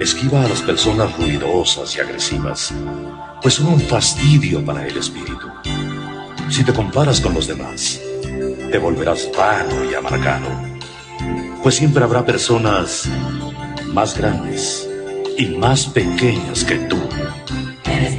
Esquiva a las personas ruidosas y agresivas, pues son un fastidio para el espíritu. Si te comparas con los demás, te volverás vano y amargado, pues siempre habrá personas más grandes y más pequeñas que tú. Eres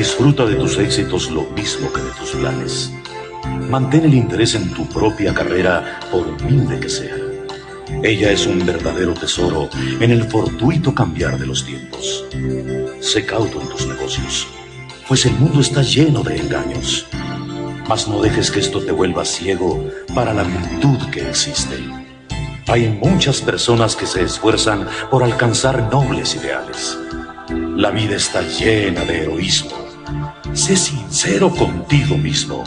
Disfruta de tus éxitos lo mismo que de tus planes. Mantén el interés en tu propia carrera, por humilde que sea. Ella es un verdadero tesoro en el fortuito cambiar de los tiempos. Sé cauto en tus negocios, pues el mundo está lleno de engaños. Mas no dejes que esto te vuelva ciego para la virtud que existe. Hay muchas personas que se esfuerzan por alcanzar nobles ideales. La vida está llena de heroísmo. Sé sincero contigo mismo.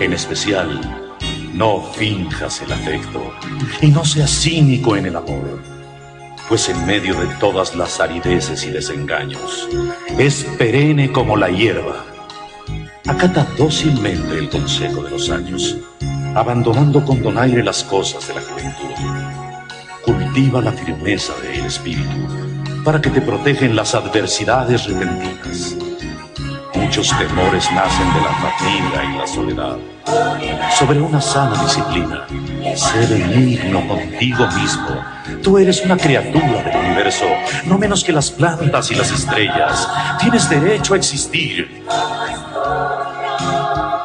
En especial, no finjas el afecto y no seas cínico en el amor, pues en medio de todas las arideces y desengaños, es perenne como la hierba. Acata dócilmente el consejo de los años, abandonando con donaire las cosas de la juventud. Cultiva la firmeza del espíritu para que te protegen las adversidades repentinas. Muchos temores nacen de la fatiga y la soledad. Sobre una sana disciplina, sé benigno contigo mismo. Tú eres una criatura del universo, no menos que las plantas y las estrellas. Tienes derecho a existir.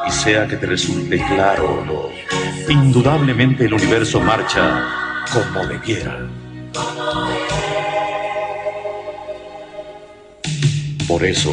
Y sea que te resulte claro o no, indudablemente el universo marcha como debiera. Por eso,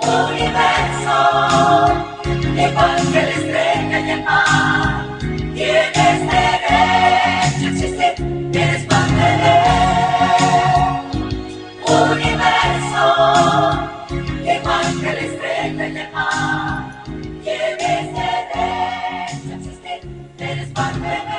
universo, igual que la estrella y el mar, tienes este derecho a existir, eres parte del universo, igual que la estrella y el mar, tienes este derecho a existir, eres parte del